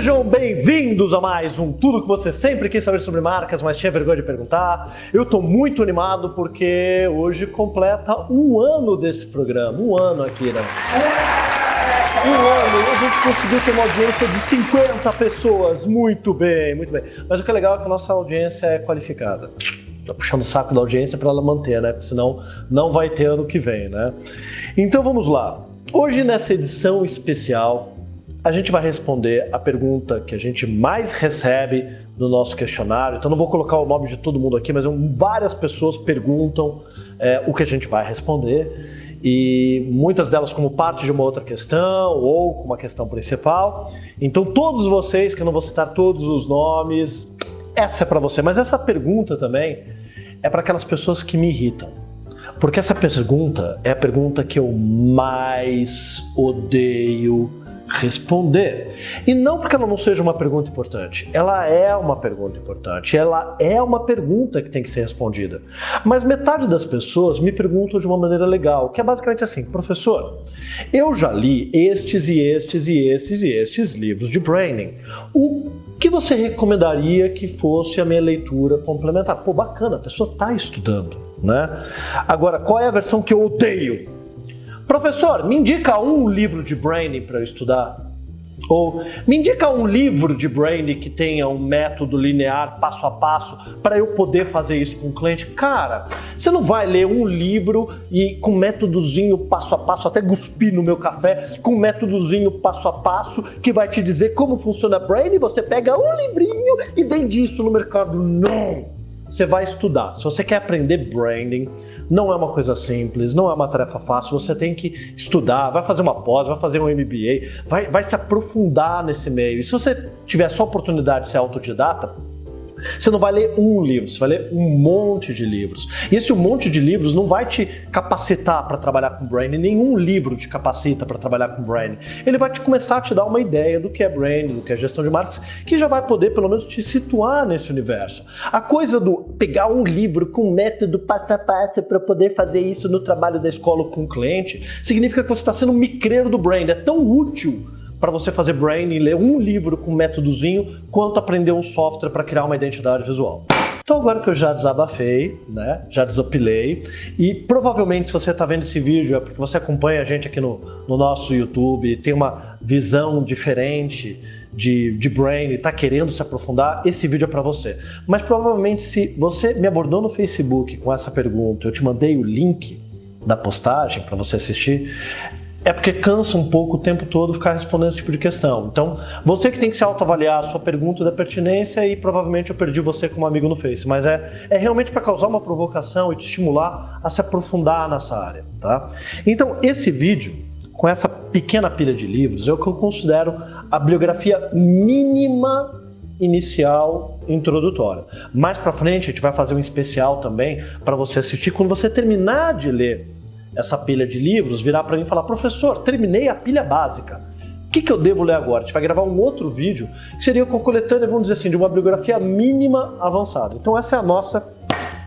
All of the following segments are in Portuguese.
Sejam bem-vindos a mais um Tudo que você sempre quis saber sobre marcas, mas tinha vergonha de perguntar. Eu estou muito animado porque hoje completa um ano desse programa, um ano aqui, né? Um ano, a gente conseguiu ter uma audiência de 50 pessoas. Muito bem, muito bem. Mas o que é legal é que a nossa audiência é qualificada. Tô puxando o saco da audiência para ela manter, né? Porque senão não vai ter ano que vem, né? Então vamos lá. Hoje nessa edição especial, a gente vai responder a pergunta que a gente mais recebe no nosso questionário. Então não vou colocar o nome de todo mundo aqui, mas várias pessoas perguntam é, o que a gente vai responder e muitas delas como parte de uma outra questão ou como uma questão principal. Então todos vocês, que eu não vou citar todos os nomes, essa é para você. Mas essa pergunta também é para aquelas pessoas que me irritam. Porque essa pergunta é a pergunta que eu mais odeio responder. E não porque ela não seja uma pergunta importante, ela é uma pergunta importante, ela é uma pergunta que tem que ser respondida. Mas metade das pessoas me perguntam de uma maneira legal, que é basicamente assim: professor, eu já li estes e estes e estes e estes livros de branding. O que você recomendaria que fosse a minha leitura complementar? Pô, bacana, a pessoa está estudando, né? Agora, qual é a versão que eu odeio? Professor, me indica um livro de branding para eu estudar. Ou me indica um livro de branding que tenha um método linear, passo a passo, para eu poder fazer isso com o cliente. Cara, você não vai ler um livro e com métodozinho passo a passo, até cuspir no meu café, com métodozinho passo a passo que vai te dizer como funciona branding. Você pega um livrinho e vende isso no mercado. Não! Você vai estudar. Se você quer aprender branding, não é uma coisa simples, não é uma tarefa fácil. Você tem que estudar, vai fazer uma pós, vai fazer um MBA, vai, vai se aprofundar nesse meio. E se você tiver só oportunidade de ser autodidata, você não vai ler um livro, você vai ler um monte de livros. E esse um monte de livros não vai te capacitar para trabalhar com branding, nenhum livro te capacita para trabalhar com branding. Ele vai te começar a te dar uma ideia do que é branding, do que é gestão de marcas, que já vai poder pelo menos te situar nesse universo. A coisa do pegar um livro com método passo a passo para poder fazer isso no trabalho da escola com o cliente, significa que você está sendo um micreiro do brand. É tão útil para você fazer branding, ler um livro com métodozinho, quanto aprender um software para criar uma identidade visual. Então agora que eu já desabafei, né, já desopilei, e provavelmente se você está vendo esse vídeo é porque você acompanha a gente aqui no, no nosso YouTube, tem uma visão diferente de, de brain e está querendo se aprofundar, esse vídeo é para você. Mas provavelmente se você me abordou no Facebook com essa pergunta, eu te mandei o link da postagem para você assistir, é porque cansa um pouco o tempo todo ficar respondendo esse tipo de questão. Então, você que tem que se autoavaliar a sua pergunta da pertinência e provavelmente eu perdi você como amigo no Face, mas é, é realmente para causar uma provocação e te estimular a se aprofundar nessa área, tá? Então, esse vídeo, com essa pequena pilha de livros, é o que eu considero a bibliografia mínima inicial introdutória. Mais para frente a gente vai fazer um especial também para você assistir quando você terminar de ler essa pilha de livros, virar para mim e falar: professor, terminei a pilha básica. O que, que eu devo ler agora? A gente vai gravar um outro vídeo que seria com coletânea, vamos dizer assim, de uma bibliografia mínima avançada. Então, essa é a nossa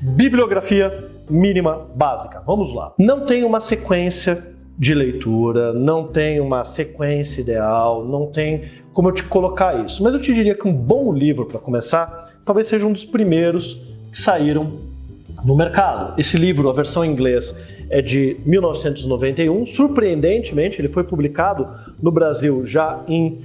bibliografia mínima básica. Vamos lá. Não tem uma sequência de leitura, não tem uma sequência ideal, não tem como eu te colocar isso. Mas eu te diria que um bom livro para começar talvez seja um dos primeiros que saíram no mercado. Esse livro, a versão em inglês, é de 1991. Surpreendentemente, ele foi publicado no Brasil já em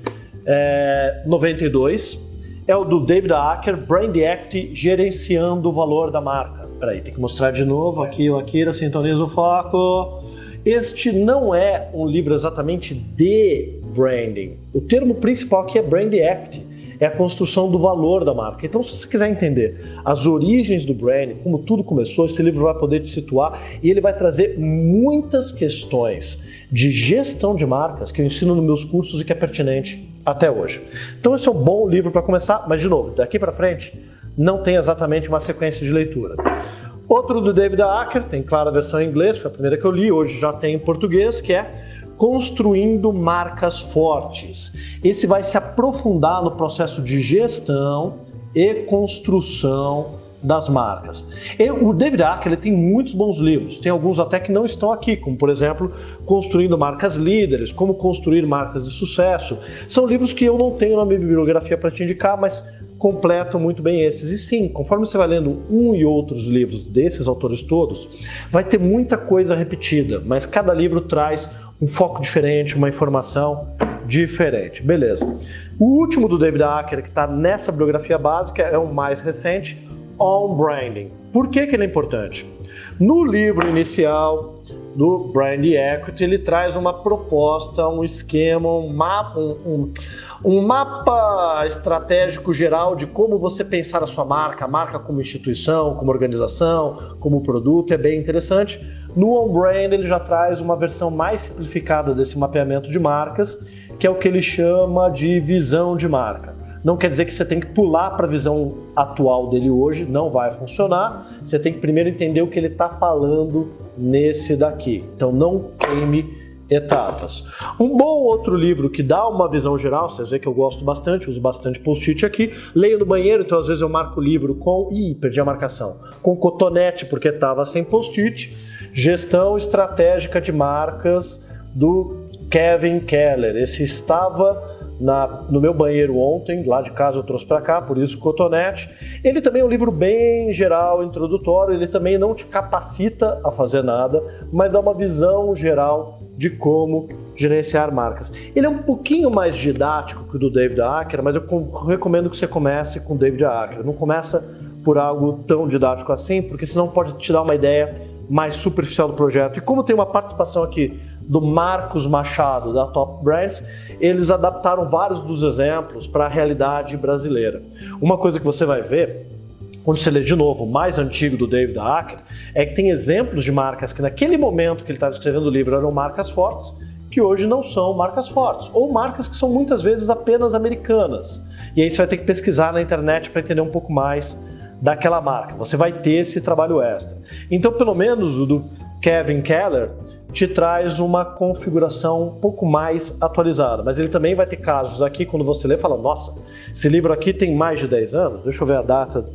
é, 92. É o do David Acker, Brand Act, gerenciando o valor da marca. Peraí, tem que mostrar de novo aqui o Akira, sintoniza o foco. Este não é um livro exatamente de branding. O termo principal aqui é Brand Act é a construção do valor da marca. Então, se você quiser entender as origens do brand, como tudo começou, esse livro vai poder te situar e ele vai trazer muitas questões de gestão de marcas que eu ensino nos meus cursos e que é pertinente até hoje. Então, esse é um bom livro para começar, mas de novo, daqui para frente não tem exatamente uma sequência de leitura. Outro do David Acker, tem claro a versão em inglês, foi a primeira que eu li, hoje já tem em português, que é construindo marcas fortes. Esse vai se aprofundar no processo de gestão e construção das marcas. O David Acker ele tem muitos bons livros, tem alguns até que não estão aqui, como por exemplo Construindo Marcas Líderes, Como Construir Marcas de Sucesso. São livros que eu não tenho na minha bibliografia para te indicar, mas completam muito bem esses. E sim, conforme você vai lendo um e outros livros desses autores todos, vai ter muita coisa repetida, mas cada livro traz um foco diferente, uma informação diferente. Beleza. O último do David Acker, que está nessa bibliografia básica, é o mais recente, On Branding. Por que, que ele é importante? No livro inicial do Brand Equity, ele traz uma proposta, um esquema, um mapa, um, um, um mapa estratégico geral de como você pensar a sua marca, a marca como instituição, como organização, como produto, é bem interessante. No On Brand ele já traz uma versão mais simplificada desse mapeamento de marcas, que é o que ele chama de visão de marca. Não quer dizer que você tem que pular para a visão atual dele hoje, não vai funcionar. Você tem que primeiro entender o que ele está falando nesse daqui. Então não queime etapas. Um bom outro livro que dá uma visão geral, vocês veem que eu gosto bastante, uso bastante post-it aqui, leio no banheiro, então às vezes eu marco o livro com. Ih, perdi a marcação. Com cotonete, porque estava sem post-it. Gestão estratégica de marcas do Kevin Keller. Esse estava na, no meu banheiro ontem, lá de casa eu trouxe para cá, por isso cotonete. Ele também é um livro bem geral, introdutório, ele também não te capacita a fazer nada, mas dá uma visão geral de como gerenciar marcas. Ele é um pouquinho mais didático que o do David Acker, mas eu recomendo que você comece com o David Acker. Não começa por algo tão didático assim, porque senão pode te dar uma ideia mais superficial do projeto. E como tem uma participação aqui do Marcos Machado, da Top Brands, eles adaptaram vários dos exemplos para a realidade brasileira. Uma coisa que você vai ver quando você lê de novo o mais antigo do David Acker, é que tem exemplos de marcas que naquele momento que ele estava escrevendo o livro eram marcas fortes, que hoje não são marcas fortes, ou marcas que são muitas vezes apenas americanas. E aí você vai ter que pesquisar na internet para entender um pouco mais daquela marca. Você vai ter esse trabalho extra. Então, pelo menos o do Kevin Keller te traz uma configuração um pouco mais atualizada, mas ele também vai ter casos aqui quando você lê, fala: "Nossa, esse livro aqui tem mais de 10 anos". Deixa eu ver a data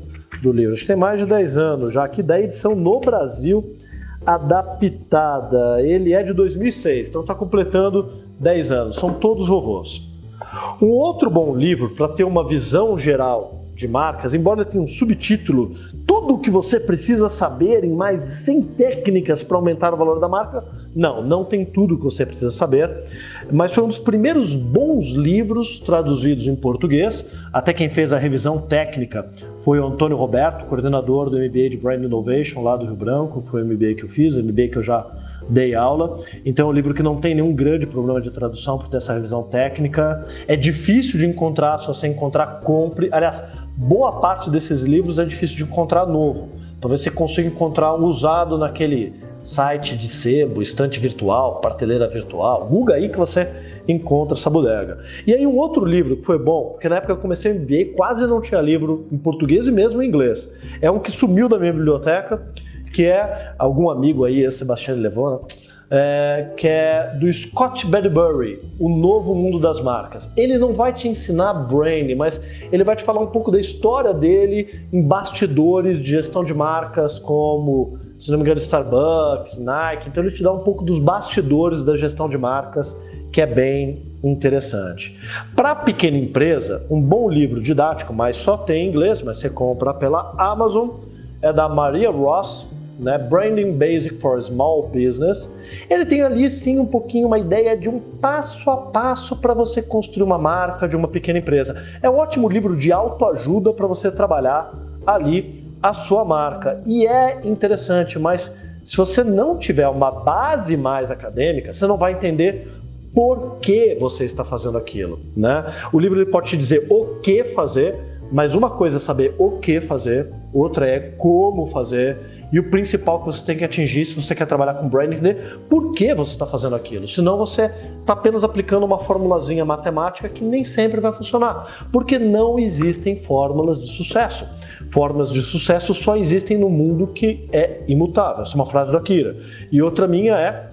do livro. Acho que tem mais de 10 anos já aqui da edição no Brasil adaptada. Ele é de 2006, então está completando 10 anos. São todos vovôs. Um outro bom livro para ter uma visão geral de marcas, embora tenha um subtítulo, tudo o que você precisa saber em mais de 100 técnicas para aumentar o valor da marca, não, não tem tudo o que você precisa saber, mas foi um dos primeiros bons livros traduzidos em português, até quem fez a revisão técnica foi o Antônio Roberto, coordenador do MBA de Brand Innovation lá do Rio Branco, foi o MBA que eu fiz, o MBA que eu já dei aula. Então é um livro que não tem nenhum grande problema de tradução por ter essa revisão técnica. É difícil de encontrar, se você encontrar, compre. Aliás, boa parte desses livros é difícil de encontrar novo. Talvez você consiga encontrar um usado naquele site de sebo, estante virtual, prateleira virtual. Google aí que você encontra essa bodega. E aí um outro livro que foi bom, porque na época eu comecei a MBA, quase não tinha livro em português e mesmo em inglês. É um que sumiu da minha biblioteca, que é algum amigo aí, Sebastião Levona, é, que é do Scott Bedbury, O Novo Mundo das Marcas. Ele não vai te ensinar branding, mas ele vai te falar um pouco da história dele em bastidores de gestão de marcas como, se não me engano, Starbucks, Nike. Então ele te dá um pouco dos bastidores da gestão de marcas, que é bem interessante. Para pequena empresa, um bom livro didático, mas só tem em inglês, mas você compra pela Amazon, é da Maria Ross, né, Branding Basic for Small Business, ele tem ali sim um pouquinho uma ideia de um passo a passo para você construir uma marca de uma pequena empresa. É um ótimo livro de autoajuda para você trabalhar ali a sua marca. E é interessante, mas se você não tiver uma base mais acadêmica, você não vai entender por que você está fazendo aquilo, né? O livro ele pode te dizer o que fazer, mas uma coisa é saber o que fazer, outra é como fazer e o principal que você tem que atingir se você quer trabalhar com branding, é por que você está fazendo aquilo. Senão você está apenas aplicando uma formulazinha matemática que nem sempre vai funcionar. Porque não existem fórmulas de sucesso. Fórmulas de sucesso só existem no mundo que é imutável. Essa é uma frase do Akira. E outra minha é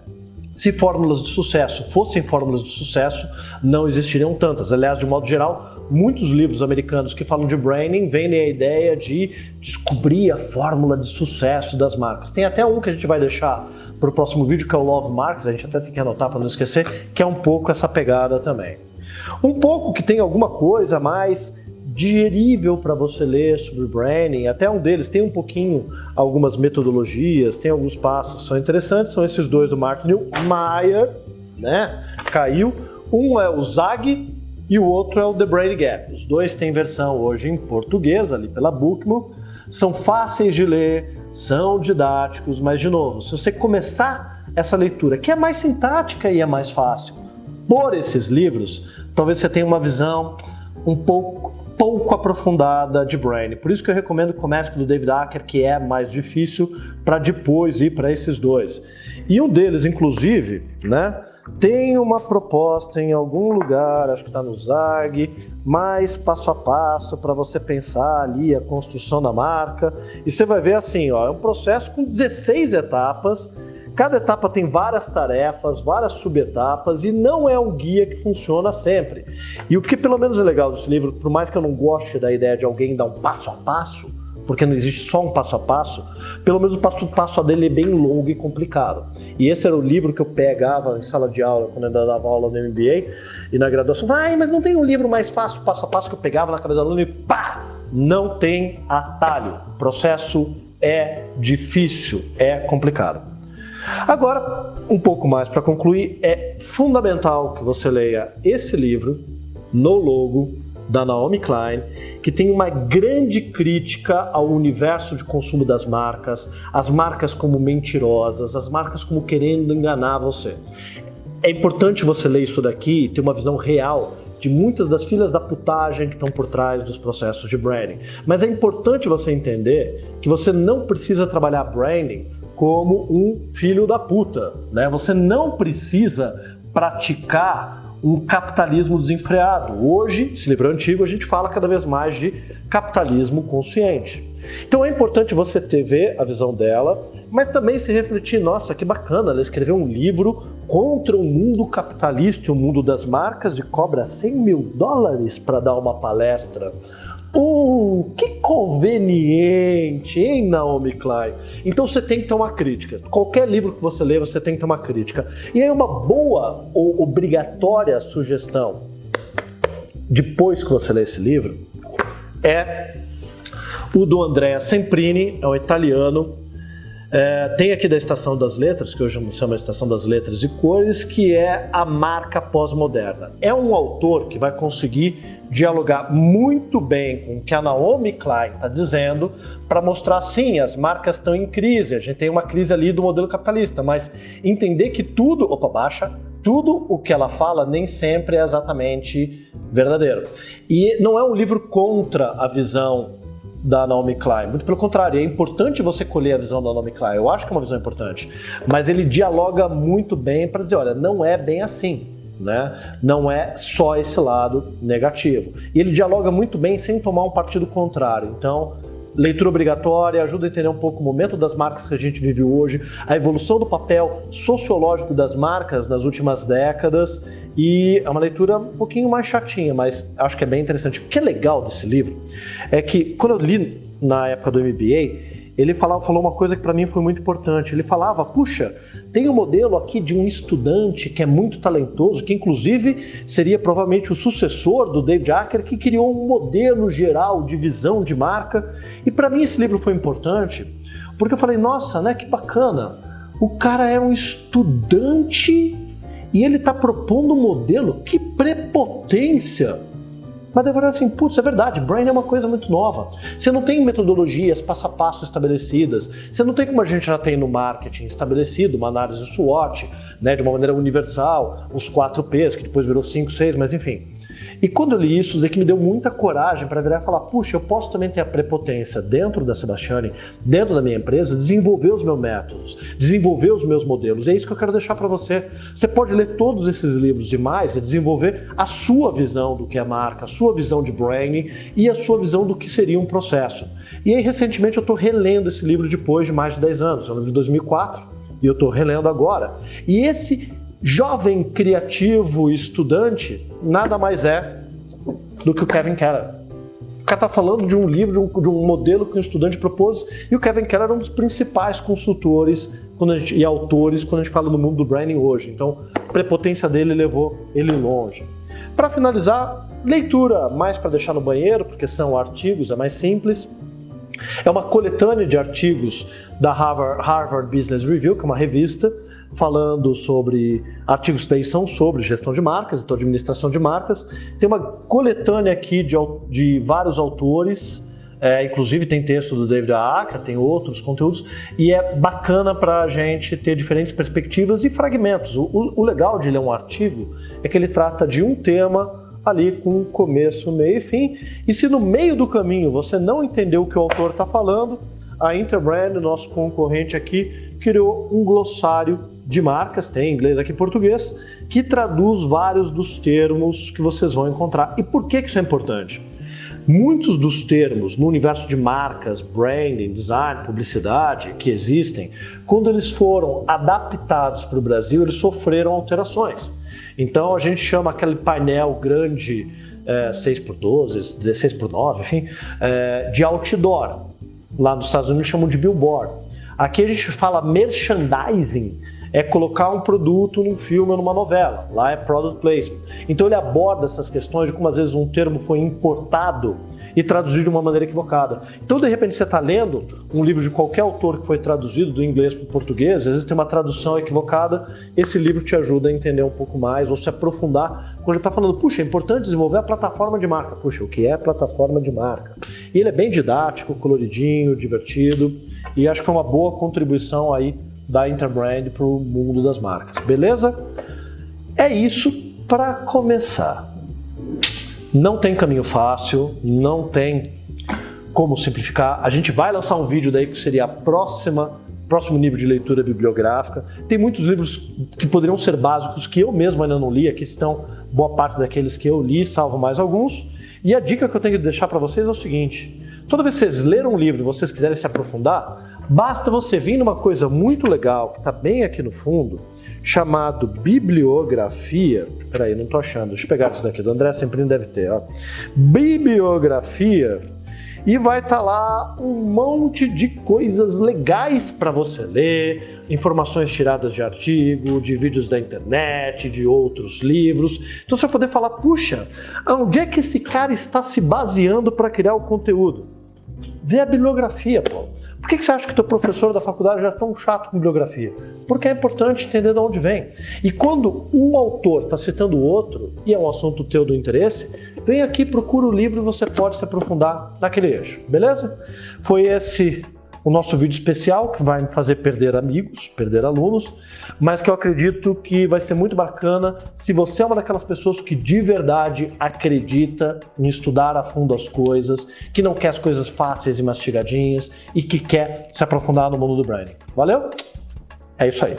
se fórmulas de sucesso fossem fórmulas de sucesso, não existiriam tantas. Aliás, de modo geral, muitos livros americanos que falam de branding vendem a ideia de descobrir a fórmula de sucesso das marcas. Tem até um que a gente vai deixar para o próximo vídeo, que é o Love Marks, a gente até tem que anotar para não esquecer, que é um pouco essa pegada também. Um pouco que tem alguma coisa mais digerível para você ler sobre branding, até um deles tem um pouquinho algumas metodologias, tem alguns passos são interessantes, são esses dois do Martin Meyer, né? Caiu. Um é o Zag e o outro é o The Brand Gap. Os dois têm versão hoje em português ali pela Bookmo. São fáceis de ler, são didáticos, mas de novo, se você começar essa leitura, que é mais sintática e é mais fácil, por esses livros, talvez você tenha uma visão um pouco pouco aprofundada de Brain. Por isso que eu recomendo que comece do David Acker, que é mais difícil, para depois ir para esses dois. E um deles, inclusive, né, tem uma proposta em algum lugar, acho que está no ZAG, mais passo a passo para você pensar ali a construção da marca. E você vai ver assim, ó, é um processo com 16 etapas Cada etapa tem várias tarefas, várias subetapas e não é um guia que funciona sempre. E o que pelo menos é legal desse livro, por mais que eu não goste da ideia de alguém dar um passo a passo, porque não existe só um passo a passo, pelo menos o passo a passo dele é bem longo e complicado. E esse era o livro que eu pegava em sala de aula, quando eu dava aula no MBA e na graduação. Ai, mas não tem um livro mais fácil, passo a passo, que eu pegava na cabeça do aluno e pá! Não tem atalho. O processo é difícil, é complicado. Agora, um pouco mais para concluir, é fundamental que você leia esse livro, No Logo, da Naomi Klein, que tem uma grande crítica ao universo de consumo das marcas, as marcas como mentirosas, as marcas como querendo enganar você. É importante você ler isso daqui e ter uma visão real de muitas das filhas da putagem que estão por trás dos processos de branding. Mas é importante você entender que você não precisa trabalhar branding como um filho da puta. Né? Você não precisa praticar um capitalismo desenfreado. Hoje, esse livro é antigo, a gente fala cada vez mais de capitalismo consciente. Então é importante você ter ver a visão dela, mas também se refletir, nossa, que bacana, ela escreveu um livro contra o mundo capitalista e o mundo das marcas e cobra 100 mil dólares para dar uma palestra. Hum, que conveniente, hein, Naomi Klein? Então você tem que ter uma crítica. Qualquer livro que você lê, você tem que ter uma crítica. E aí uma boa ou obrigatória sugestão, depois que você lê esse livro, é o do Andrea Semprini, é um italiano, é, tem aqui da Estação das Letras, que hoje chama Estação das Letras e Cores, que é a marca pós-moderna. É um autor que vai conseguir dialogar muito bem com o que a Naomi Klein está dizendo para mostrar, sim, as marcas estão em crise, a gente tem uma crise ali do modelo capitalista, mas entender que tudo, opa, baixa, tudo o que ela fala nem sempre é exatamente verdadeiro. E não é um livro contra a visão da Naomi Klein. Muito pelo contrário, é importante você colher a visão da Naomi Klein. Eu acho que é uma visão importante. Mas ele dialoga muito bem para dizer, olha, não é bem assim. Né? Não é só esse lado negativo. E ele dialoga muito bem sem tomar um partido contrário. Então, leitura obrigatória, ajuda a entender um pouco o momento das marcas que a gente vive hoje, a evolução do papel sociológico das marcas nas últimas décadas e é uma leitura um pouquinho mais chatinha, mas acho que é bem interessante. O que é legal desse livro é que quando eu li na época do MBA, ele falou uma coisa que para mim foi muito importante. Ele falava: puxa, tem um modelo aqui de um estudante que é muito talentoso, que inclusive seria provavelmente o sucessor do David Acker, que criou um modelo geral de visão de marca. E para mim esse livro foi importante, porque eu falei: nossa, né, que bacana. O cara é um estudante e ele está propondo um modelo, que prepotência! Mas depois assim, putz, é verdade, Brain é uma coisa muito nova. Você não tem metodologias passo a passo estabelecidas. Você não tem como a gente já tem no marketing estabelecido, uma análise SWOT, né, de uma maneira universal, os 4 Ps, que depois virou 5, 6, mas enfim. E quando eu li isso, isso que me deu muita coragem para virar e falar: puxa, eu posso também ter a prepotência dentro da Sebastiani, dentro da minha empresa, desenvolver os meus métodos, desenvolver os meus modelos. E é isso que eu quero deixar para você. Você pode ler todos esses livros e mais e desenvolver a sua visão do que é marca, a sua visão de branding e a sua visão do que seria um processo. E aí, recentemente, eu estou relendo esse livro depois de mais de 10 anos, é um livro de 2004 e eu estou relendo agora. E esse jovem criativo estudante nada mais é do que o Kevin Keller. O cara está falando de um livro, de um, de um, modelo que um estudante propôs, e o Kevin Keller é um dos principais consultores gente, e autores quando a gente fala no mundo do branding hoje. Então, a prepotência dele levou ele longe. Para finalizar, leitura mais para deixar no banheiro, porque são artigos, é mais simples. É uma coletânea de artigos da Harvard, Harvard Business Review, que é uma revista, falando sobre artigos que são sobre gestão de marcas, então administração de marcas. Tem uma coletânea aqui de, de vários autores, é, inclusive tem texto do David Acker, tem outros conteúdos, e é bacana para a gente ter diferentes perspectivas e fragmentos. O, o legal de ler um artigo é que ele trata de um tema ali com começo, meio e fim. E se no meio do caminho você não entendeu o que o autor está falando, a Interbrand, nosso concorrente aqui, criou um glossário de marcas, tem inglês aqui português, que traduz vários dos termos que vocês vão encontrar. E por que isso é importante? Muitos dos termos no universo de marcas, branding, design, publicidade que existem, quando eles foram adaptados para o Brasil, eles sofreram alterações. Então a gente chama aquele painel grande, é, 6x12, 16x9, enfim, é, de outdoor. Lá nos Estados Unidos chamam de billboard. Aqui a gente fala merchandising, é colocar um produto num filme ou numa novela. Lá é product placement. Então ele aborda essas questões de como às vezes um termo foi importado e traduzido de uma maneira equivocada. Então, de repente, você está lendo um livro de qualquer autor que foi traduzido do inglês para o português, às vezes tem uma tradução equivocada, esse livro te ajuda a entender um pouco mais ou se aprofundar. Quando ele está falando, puxa, é importante desenvolver a plataforma de marca. Puxa, o que é plataforma de marca? E ele é bem didático, coloridinho, divertido, e acho que foi uma boa contribuição aí da Interbrand para o mundo das marcas. Beleza? É isso para começar. Não tem caminho fácil, não tem como simplificar. A gente vai lançar um vídeo daí que seria a próxima próximo nível de leitura bibliográfica. Tem muitos livros que poderiam ser básicos que eu mesmo ainda não li, aqui estão boa parte daqueles que eu li, salvo mais alguns. E a dica que eu tenho que deixar para vocês é o seguinte: toda vez que vocês leram um livro e vocês quiserem se aprofundar, Basta você vir numa coisa muito legal, que está bem aqui no fundo, chamado bibliografia. Peraí, não estou achando. Deixa eu pegar isso daqui. Do André sempre deve ter. Ó. Bibliografia. E vai estar tá lá um monte de coisas legais para você ler, informações tiradas de artigo, de vídeos da internet, de outros livros. Então você vai poder falar, puxa, onde é que esse cara está se baseando para criar o conteúdo? Vê a bibliografia, pô. Por que você acha que teu professor da faculdade já é tão chato com bibliografia? Porque é importante entender de onde vem. E quando um autor está citando o outro, e é um assunto teu do interesse, vem aqui, procura o livro e você pode se aprofundar naquele eixo, beleza? Foi esse o nosso vídeo especial, que vai me fazer perder amigos, perder alunos, mas que eu acredito que vai ser muito bacana se você é uma daquelas pessoas que de verdade acredita em estudar a fundo as coisas, que não quer as coisas fáceis e mastigadinhas e que quer se aprofundar no mundo do branding. Valeu? É isso aí.